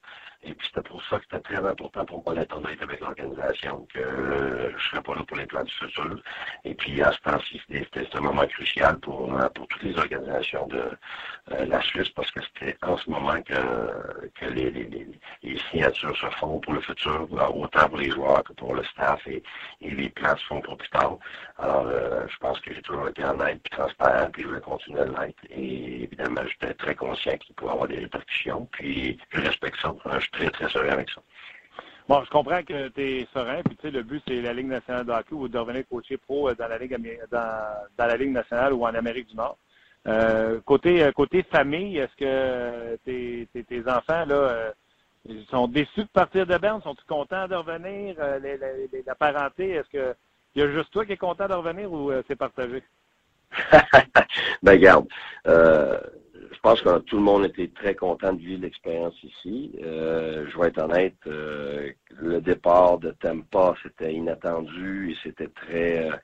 Et puis c'était pour ça que c'était très important pour moi d'être honnête avec l'organisation, que euh, je ne serais pas là pour les plans du futur. Et puis à ce temps-ci, c'était un moment crucial pour, euh, pour toutes les organisations de euh, la Suisse, parce que c'était en ce moment que, que les, les, les, signatures se font pour le futur, autant pour les joueurs que pour le staff, et, et les plans se font pour plus tard. Alors, je pense que j'ai toujours été honnête puis transparent, puis je vais continuer à l'être. Et évidemment, j'étais très conscient qu'il pouvait avoir des répercussions, puis je respecte ça très, très serein avec ça. Bon, je comprends que tu es serein, puis tu sais, le but, c'est la Ligue nationale de hockey ou de revenir coacher pro euh, dans la Ligue, dans, dans la Ligue nationale ou en Amérique du Nord. Euh, côté, euh, côté famille, est-ce que tes, tes, enfants, là, ils sont déçus de partir de Berne? Sont-ils contents de revenir? la parenté, est-ce que il y a juste toi qui es content de revenir ou c'est partagé? ben, garde je pense que tout le monde était très content de vivre l'expérience ici. Euh, je vais être honnête, euh, le départ de Tampa, c'était inattendu et c'était très euh,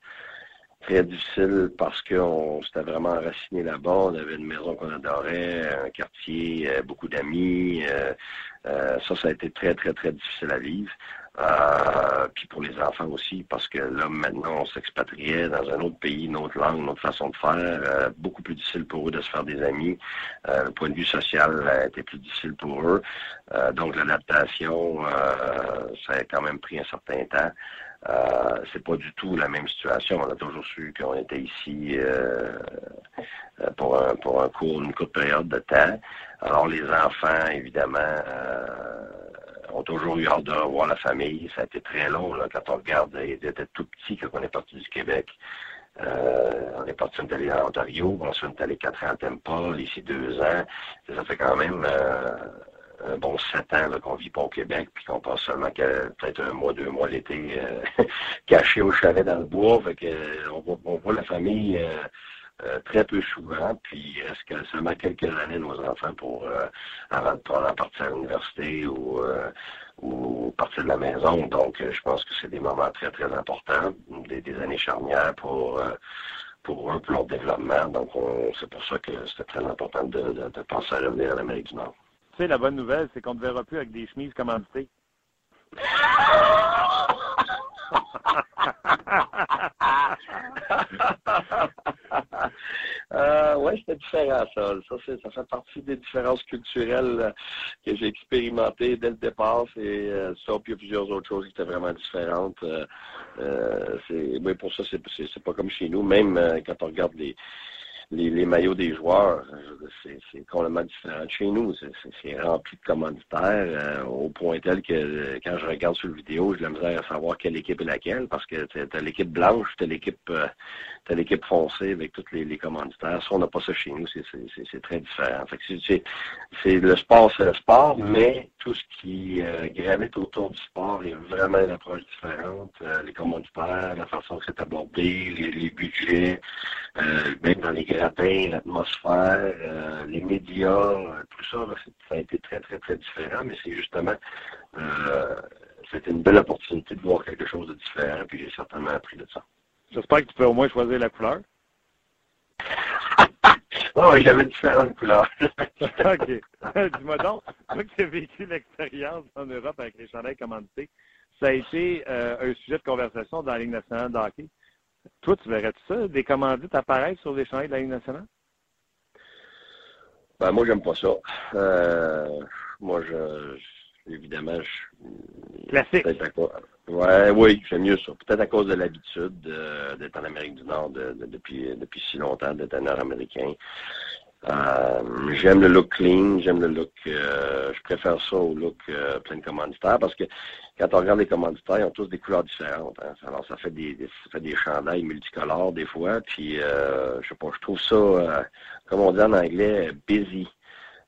très difficile parce qu'on s'était vraiment enraciné là-bas. On avait une maison qu'on adorait, un quartier, beaucoup d'amis. ça, ça a été très, très, très difficile à vivre. Euh, puis pour les enfants aussi, parce que là, maintenant, on s'expatriait dans un autre pays, une autre langue, une autre façon de faire. Euh, beaucoup plus difficile pour eux de se faire des amis. Euh, le point de vue social a été plus difficile pour eux. donc l'adaptation, ça a quand même pris un certain temps. Euh, c'est pas du tout la même situation. On a toujours su qu'on était ici pour un pour un court, une courte période de temps. Alors les enfants, évidemment, ont toujours eu hâte de revoir la famille. Ça a été très long là, quand on regarde. Ils étaient tout petits quand on est parti du Québec. Euh, on est parti, on allé en Ontario, ensuite on est allé quatre ans à Temple, ici deux ans. Ça fait quand même euh, un bon sept ans qu'on vit pas au Québec, puis qu'on passe seulement peut-être un mois, deux mois l'été euh, caché au chalet dans le bois. Fait que, on, voit, on voit la famille euh, très peu souvent, puis est-ce que seulement quelques années nos enfants pour euh, avant de partir à l'université ou euh, ou partir de la maison? Donc, je pense que c'est des moments très, très importants, des, années charnières pour pour eux, pour leur développement. Donc, c'est pour ça que c'était très important de, de, penser à revenir à l'Amérique du Nord. Tu sais, la bonne nouvelle, c'est qu'on ne verra plus avec des chemises commanditées. euh, oui, c'était différent, ça. Ça, fait partie des différences culturelles euh, que j'ai expérimentées dès le départ. C'est euh, ça, puis il y a plusieurs autres choses qui étaient vraiment différentes. Euh, mais pour ça, c'est pas comme chez nous. Même quand on regarde les, les, maillots des joueurs, c'est complètement différent. Chez nous, c'est rempli de commanditaires euh, au point tel que euh, quand je regarde sur le vidéo, j'ai la misère à savoir quelle équipe est laquelle parce que t'as l'équipe blanche, t'as l'équipe euh, t'as l'équipe foncée avec tous les, les commanditaires. Ça, on n'a pas ça chez nous, c'est très différent. c'est le sport, c'est le sport, mais tout ce qui gravite autour du sport est vraiment une approche différente. les commanditaires, la façon que c'est abordé, les, les budgets, même dans les l'atmosphère, euh, les médias, euh, tout ça, ça a été très, très, très différent, mais c'est justement, euh, c'était une belle opportunité de voir quelque chose de différent, puis j'ai certainement appris de ça. J'espère que tu peux au moins choisir la couleur. oh, oui, j'avais différentes couleurs. OK. Dis-moi donc, toi qui as vécu l'expérience en Europe avec les chandails commandités, ça a été un sujet de conversation dans la Ligue nationale de hockey? Toi, tu verrais ça, des commandites apparaître sur les chandails de la Ligue nationale? Ben, moi, j'aime pas ça. Euh, moi, je, évidemment, je. Classique. Ouais, oui, j'aime mieux ça. Peut-être à cause de l'habitude d'être en Amérique du Nord depuis, depuis si longtemps, d'être un Nord-Américain. Euh, j'aime le look clean, j'aime le look, euh, je préfère ça au look euh, plein de commanditaires parce que quand on regarde les commanditaires, ils ont tous des couleurs différentes. Hein. Alors ça fait des, ça fait des chandails multicolores des fois, puis je sais pas, je trouve ça, comme on dit en anglais, busy.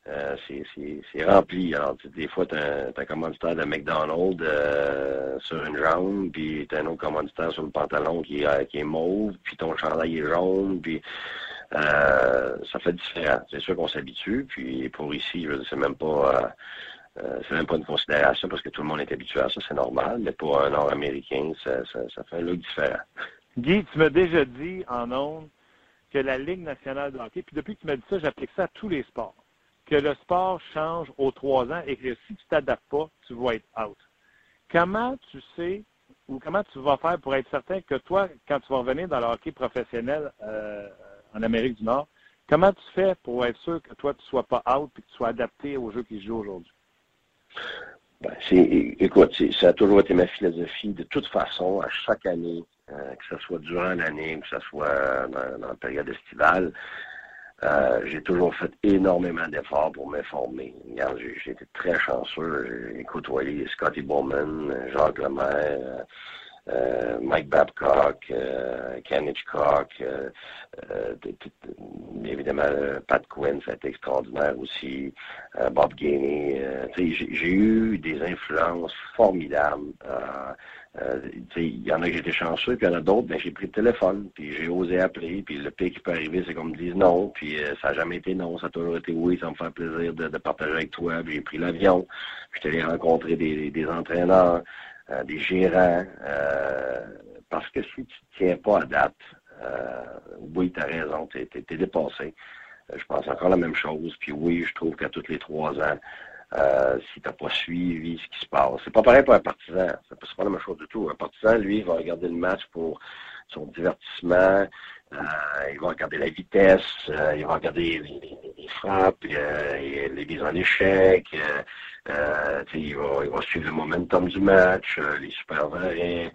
c'est rempli. Alors, des fois, tu as, un commanditaire de McDonald's sur une jambe, puis tu as un autre commanditaire sur le pantalon qui, qui est mauve, puis ton chandail est jaune, puis euh, ça fait différent. C'est sûr qu'on s'habitue, puis pour ici, c'est même pas euh, euh, c'est même pas une considération parce que tout le monde est habitué à ça, c'est normal, mais pour un Nord-Américain, ça, fait un look différent. Guy, tu m'as déjà dit en ondes que la Ligue nationale de hockey, puis depuis que tu m'as dit ça, j'applique ça à tous les sports, que le sport change aux trois ans et que si tu t'adaptes pas, tu vas être out. Comment tu sais ou comment tu vas faire pour être certain que toi, quand tu vas revenir dans le hockey professionnel, euh, en Amérique du Nord. Comment tu fais pour être sûr que toi, tu ne sois pas out et que tu sois adapté au jeu qui se joue aujourd'hui? Ben, écoute, ça a toujours été ma philosophie. De toute façon, à chaque année, euh, que ce soit durant l'année, que ce soit dans, la période estivale, euh, j'ai toujours fait énormément d'efforts pour m'informer. J'ai été très chanceux. J'ai côtoyé Scotty Bowman, Jacques Lemaire, euh, Mike Babcock, euh, Ken Hitchcock, euh, évidemment Pat Quinn, ça a été extraordinaire aussi, Bob Gainey. j'ai eu des influences formidables. il y en a que j'étais chanceux, puis il y en a d'autres, ben, j'ai pris le téléphone, puis j'ai osé appeler, puis le pire qui peut arriver, c'est qu'on me dise non, puis ça n'a jamais été non, ça a toujours été oui, ça me fait plaisir de, partager avec toi, puis j'ai pris l'avion, puis je suis allé rencontrer des entraîneurs, euh, des gérants, euh, parce que si tu ne tiens pas à date, euh, oui, tu as raison, tu es, dépassé. Je pense encore la même chose. Puis oui, je trouve qu'à tous les trois ans, si tu n'as pas suivi ce qui se passe. C'est pas pareil pour un partisan. C'est pas la même chose du tout. Un partisan, lui, va regarder le match pour son divertissement. Il va regarder la vitesse. il va regarder les, frappes, les mises en échec. Euh, il, va, il va suivre le momentum du match, euh, les super euh,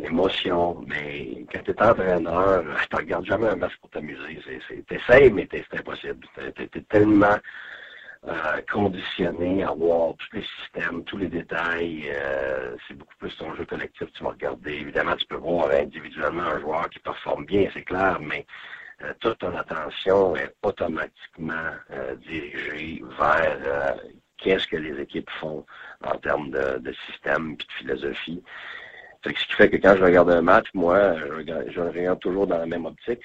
l'émotion. Mais quand tu es entraîneur, tu ne regardes jamais un match pour t'amuser. T'essayes, mais c'est impossible. Tu es, tellement conditionné à voir tous les systèmes, tous les détails. c'est beaucoup plus ton jeu collectif tu vas regarder. Évidemment, tu peux voir individuellement un joueur qui performe bien, c'est clair, mais toute ton attention est automatiquement dirigée vers qu'est-ce que les équipes font en termes de, de système et de philosophie. Ce qui fait que quand je regarde un match, moi, je, regarde toujours dans la même optique.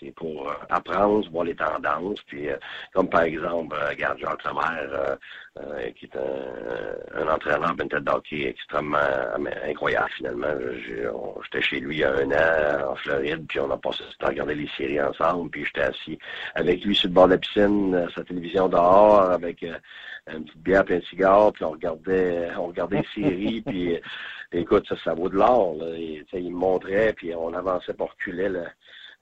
C'est pour euh, apprendre, voir les tendances. Puis, euh, comme par exemple, euh, regarde Jacques Lemaire, qui est un, entraîneur ben d'hockey extrêmement incroyable finalement. J'étais chez lui il y a un an en Floride, puis on a passé temps à regarder les séries ensemble. Puis j'étais assis avec lui sur le bord de la piscine, sa télévision dehors, avec une petite bière puis un cigare, puis on regardait, on regardait les séries, puis écoute, ça, ça vaut de l'or. Il me montrait, puis on avançait pour reculer le,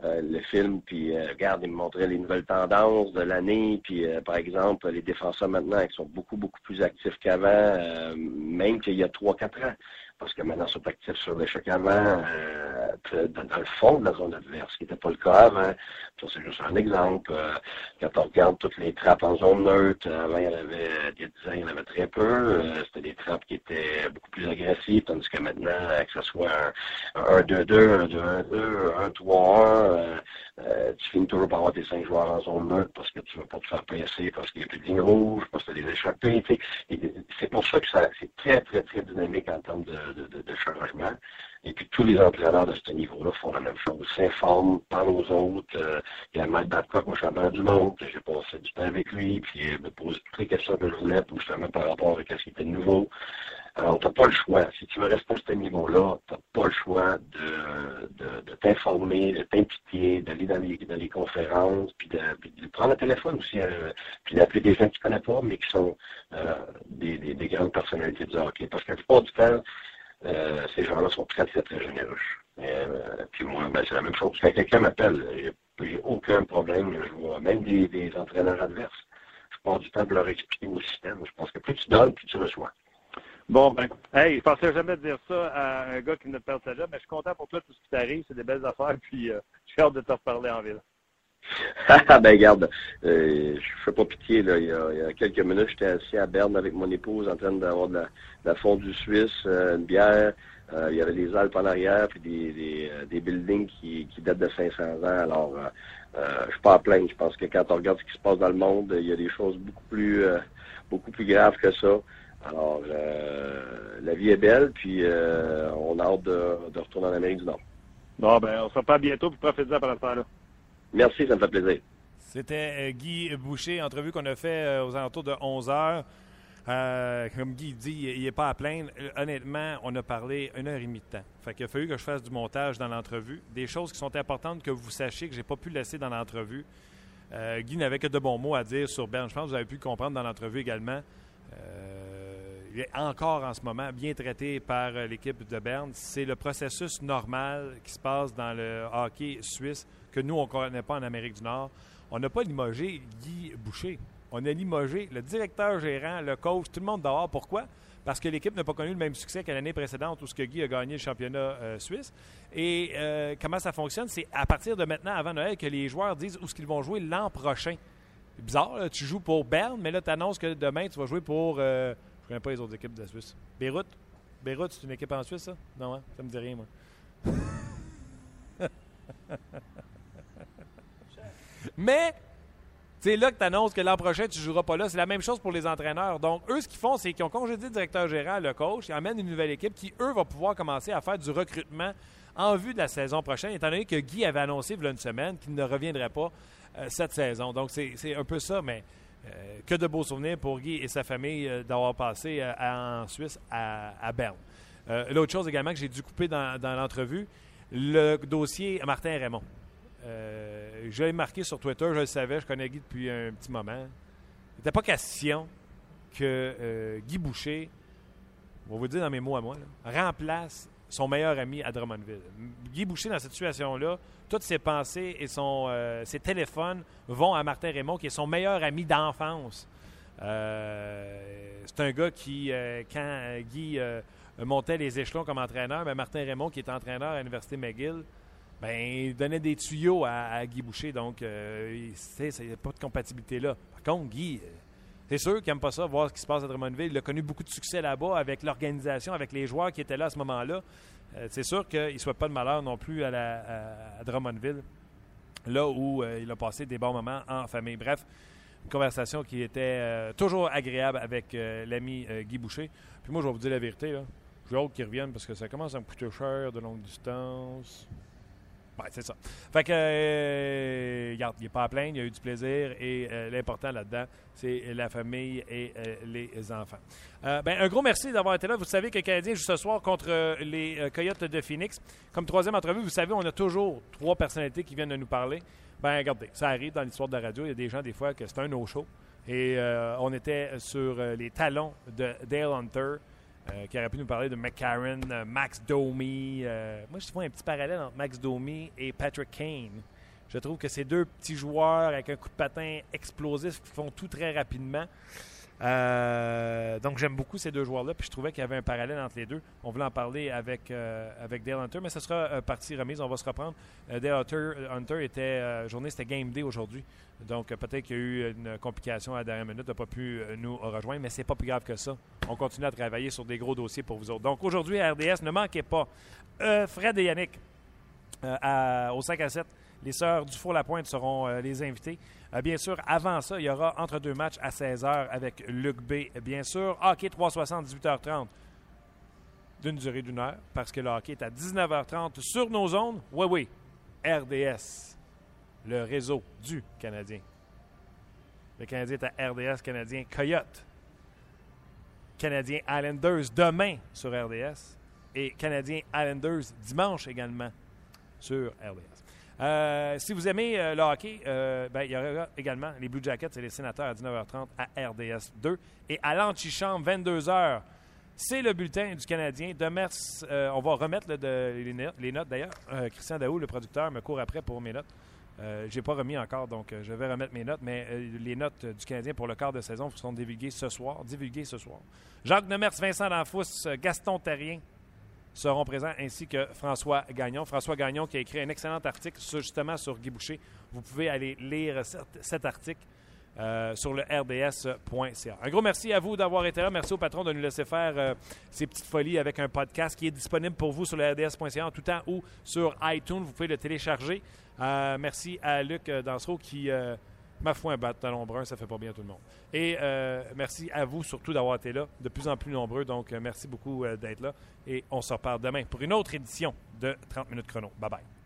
euh, le film, puis euh, regarde, il me montrait les nouvelles tendances de l'année, puis euh, par exemple, les défenseurs maintenant, qui sont beaucoup, beaucoup plus actifs qu'avant, même qu'il y a 3-4 ans parce que maintenant, sont actifs sur l'échec avant, euh, dans, le fond de la zone adverse, ce qui n'était pas le cas avant. Ça, c'est juste un exemple. Euh, quand on regarde toutes les trappes en zone neutre, avant, il y en avait, il y a 10 ans, il y en avait très peu. Euh, c'était des trappes qui étaient beaucoup plus agressives, tandis que maintenant, que ce soit un 1-2-2, un 2-1-2, un 3-1, tu finis toujours par avoir tes 5 joueurs en zone neutre parce que tu ne veux pas te faire presser, parce qu'il y a plus de lignes rouges, parce que tu as des échappées. C'est pour ça que c'est très, très, très dynamique en termes de de, changement. Et puis tous les entraîneurs de ce niveau-là font la même chose, s'informent, parlent aux autres. Il y a Mike Babcock, moi champion du monde, j'ai passé du temps avec lui, puis il me pose toutes les questions que je voulais, justement par rapport à ce qui était nouveau. Alors, tu n'as pas le choix. Si tu veux rester à ce niveau-là, tu n'as pas le choix de, de, t'informer, de t'impliquer, d'aller dans les, dans les conférences, puis de, prendre le téléphone aussi, euh, puis d'appeler des gens que tu ne connais pas, mais qui sont euh, des, des, grandes personnalités du hockey. Parce que la plupart du temps, euh, ces gens-là sont très, très, très généreux. Euh, puis moi, ben, c'est la même chose. Quand quelqu'un m'appelle, j'ai aucun problème. Je vois même des, entraîneurs adverses. Je prends du temps pour leur expliquer au système. Je pense que plus tu donnes, plus tu reçois. Bon, ben, hey, je pensais jamais dire ça à un gars qui ne perd sa job, mais je suis content pour toi, tout ce qui t'arrive. C'est des belles affaires, puis euh, j'ai hâte de te reparler en ville. Ah, ben garde, euh, je fais pas pitié. Là. Il, y a, quelques minutes, j'étais assis à Berne avec mon épouse en train d'avoir de la, fondue suisse, euh, une bière. Euh, il y avait des Alpes en arrière, puis des, des buildings qui, datent de 500 ans. Alors, je suis pas à plaindre. Je pense que quand on regarde ce qui se passe dans le monde, il y a des choses beaucoup plus, beaucoup plus graves que ça. Alors, la vie est belle, puis on a hâte de, retourner en Amérique du Nord. Bon, ben, on se reparle bientôt, puis profitez-en par ce là Merci, ça me fait plaisir. C'était euh, Guy Boucher, entrevue qu'on a fait euh, aux alentours de 11 heures. Euh, comme Guy dit, il n'est pas à plaindre. Honnêtement, on a parlé une heure et demie de temps. Fait a fallu que je fasse du montage dans l'entrevue. Des choses qui sont importantes que vous sachiez que je n'ai pas pu laisser dans l'entrevue. Guy n'avait que de bons mots à dire sur Berne. Je pense que vous avez pu comprendre dans l'entrevue également. il est encore en ce moment bien traité par l'équipe de Berne. C'est le processus normal qui se passe dans le hockey suisse que nous, on ne connaît pas en Amérique du Nord. On n'a pas limogé Guy Boucher. On a limogé le directeur gérant, le coach, tout le monde dehors. Pourquoi? Parce que l'équipe n'a pas connu le même succès que l'année précédente où ce que Guy a gagné le championnat euh, suisse. Et euh, comment ça fonctionne? C'est à partir de maintenant, avant Noël, que les joueurs disent où ce qu'ils vont jouer l'an prochain. Bizarre, tu joues pour Berne, mais là, tu annonces que demain, tu vas jouer pour. Euh, je ne connais pas les autres équipes de la Suisse. Beyrouth? Beyrouth, c'est une équipe en Suisse, ça? Non, hein? ça me dit rien, moi. Mais c'est là que tu annonces que l'an prochain, tu ne joueras pas là. C'est la même chose pour les entraîneurs. Donc, eux, ce qu'ils font, c'est qu'ils ont congédié le directeur général, le coach, ils amènent une nouvelle équipe qui, eux, va pouvoir commencer à faire du recrutement en vue de la saison prochaine, étant donné que Guy avait annoncé il y a une semaine qu'il ne reviendrait pas euh, cette saison. Donc, c'est un peu ça, mais euh, que de beaux souvenirs pour Guy et sa famille euh, d'avoir passé en Suisse à, Berne. L'autre chose également que j'ai dû couper dans l'entrevue, le dossier Martin Raymond. Euh, je l'ai marqué sur Twitter, je le savais, je connais Guy depuis un petit moment. Il n'était pas question que euh, Guy Boucher, on va vous dire dans mes mots à moi, remplace son meilleur ami à Drummondville. Guy Boucher, dans cette situation-là, toutes ses pensées et son, euh, ses téléphones vont à Martin Raymond, qui est son meilleur ami d'enfance. c'est un gars qui, quand Guy montait les échelons comme entraîneur, mais Martin Raymond, qui est entraîneur à l'Université McGill, ben, il donnait des tuyaux à, Guy Boucher. Donc, euh, il n'y a pas de compatibilité là. Par contre, Guy, euh, c'est sûr qu'il n'aime pas ça, voir ce qui se passe à Drummondville. Il a connu beaucoup de succès là-bas avec l'organisation, avec les joueurs qui étaient là à ce moment-là. Euh, c'est sûr qu'il ne souhaite pas de malheur non plus à, Drummondville, là où il a passé des bons moments en famille. Bref, une conversation qui était toujours agréable avec l'ami Guy Boucher. Puis moi, je vais vous dire la vérité. Là. J'ai hâte qu'il revienne parce que ça commence à me coûter cher de longue distance. Ouais, c'est ça. Fait que, euh, regarde, il n'est pas à plaindre, il a eu du plaisir et euh, l'important là-dedans, c'est la famille et euh, les enfants. ben, un gros merci d'avoir été là. Vous savez que Canadien joue ce soir contre les Coyotes de Phoenix. Comme troisième entrevue, vous savez, on a toujours trois personnalités qui viennent de nous parler. Ben, regardez, ça arrive dans l'histoire de la radio. Il y a des gens, des fois, que c'est un no-show. Et on était sur les talons de Dale Hunter, euh, qui aurait pu nous parler de McCarron, euh, Max Domi. euh, moi, je vois un petit parallèle entre Max Domi et Patrick Kane. Je trouve que ces deux petits joueurs avec un coup de patin explosif qui font tout très rapidement. Euh, donc j'aime beaucoup ces deux joueurs-là, puis je trouvais qu'il y avait un parallèle entre les deux. On voulait en parler avec, euh, avec Dale Hunter, mais ce sera euh, partie remise, on va se reprendre. Dale Hunter, Hunter était, journée, c'était Game Day aujourd'hui, donc peut-être qu'il y a eu une complication à la dernière minute, n'a pas pu nous rejoindre, mais c'est pas plus grave que ça. On continue à travailler sur des gros dossiers pour vous autres. Donc aujourd'hui RDS, ne manquez pas Fred et Yannick au 5 à 7. Les sœurs du Four-la-Pointe seront euh, les invités. Euh, bien sûr, avant ça, il y aura entre deux matchs à 16h avec Luc B. Bien sûr, hockey 360, 18h30 d'une durée d'une heure parce que le hockey est à 19h30 sur nos zones. Oui, oui, RDS, le réseau du Canadien. Le Canadien est à RDS, Canadien Coyote. Canadien Islanders demain sur RDS et Canadien Islanders dimanche également sur RDS. Euh, si vous aimez euh, le hockey, euh, ben, il y aura également les Blue Jackets et les Sénateurs à 19h30 à RDS 2. Et à l'antichambre, 22h, c'est le bulletin du Canadien. Euh, on va remettre de- les, notes, d'ailleurs. Christian Daou, le producteur, me court après pour mes notes. Je n'ai pas remis encore, donc je vais remettre mes notes. Mais les notes du Canadien pour le quart de saison seront divulguées ce soir. Divulguées ce soir. Jacques Demers, Vincent Danfous, Gaston Terrien, seront présents, ainsi que François Gagnon. François Gagnon qui a écrit un excellent article justement sur Guy Boucher. Vous pouvez aller lire cet, article euh, sur le rds.ca. Un gros merci à vous d'avoir été là. Merci au patron de nous laisser faire euh, ces petites folies avec un podcast qui est disponible pour vous sur le rds.ca en tout temps ou sur iTunes. Vous pouvez le télécharger. Euh, merci à Luc Dansereau qui ma foi, un bâton brun, ça fait pas bien à tout le monde. Et euh, merci à vous surtout d'avoir été là, de plus en plus nombreux. Donc, euh, merci beaucoup euh, d'être là. Et on se reparle demain pour une autre édition de 30 minutes chrono. Bye bye.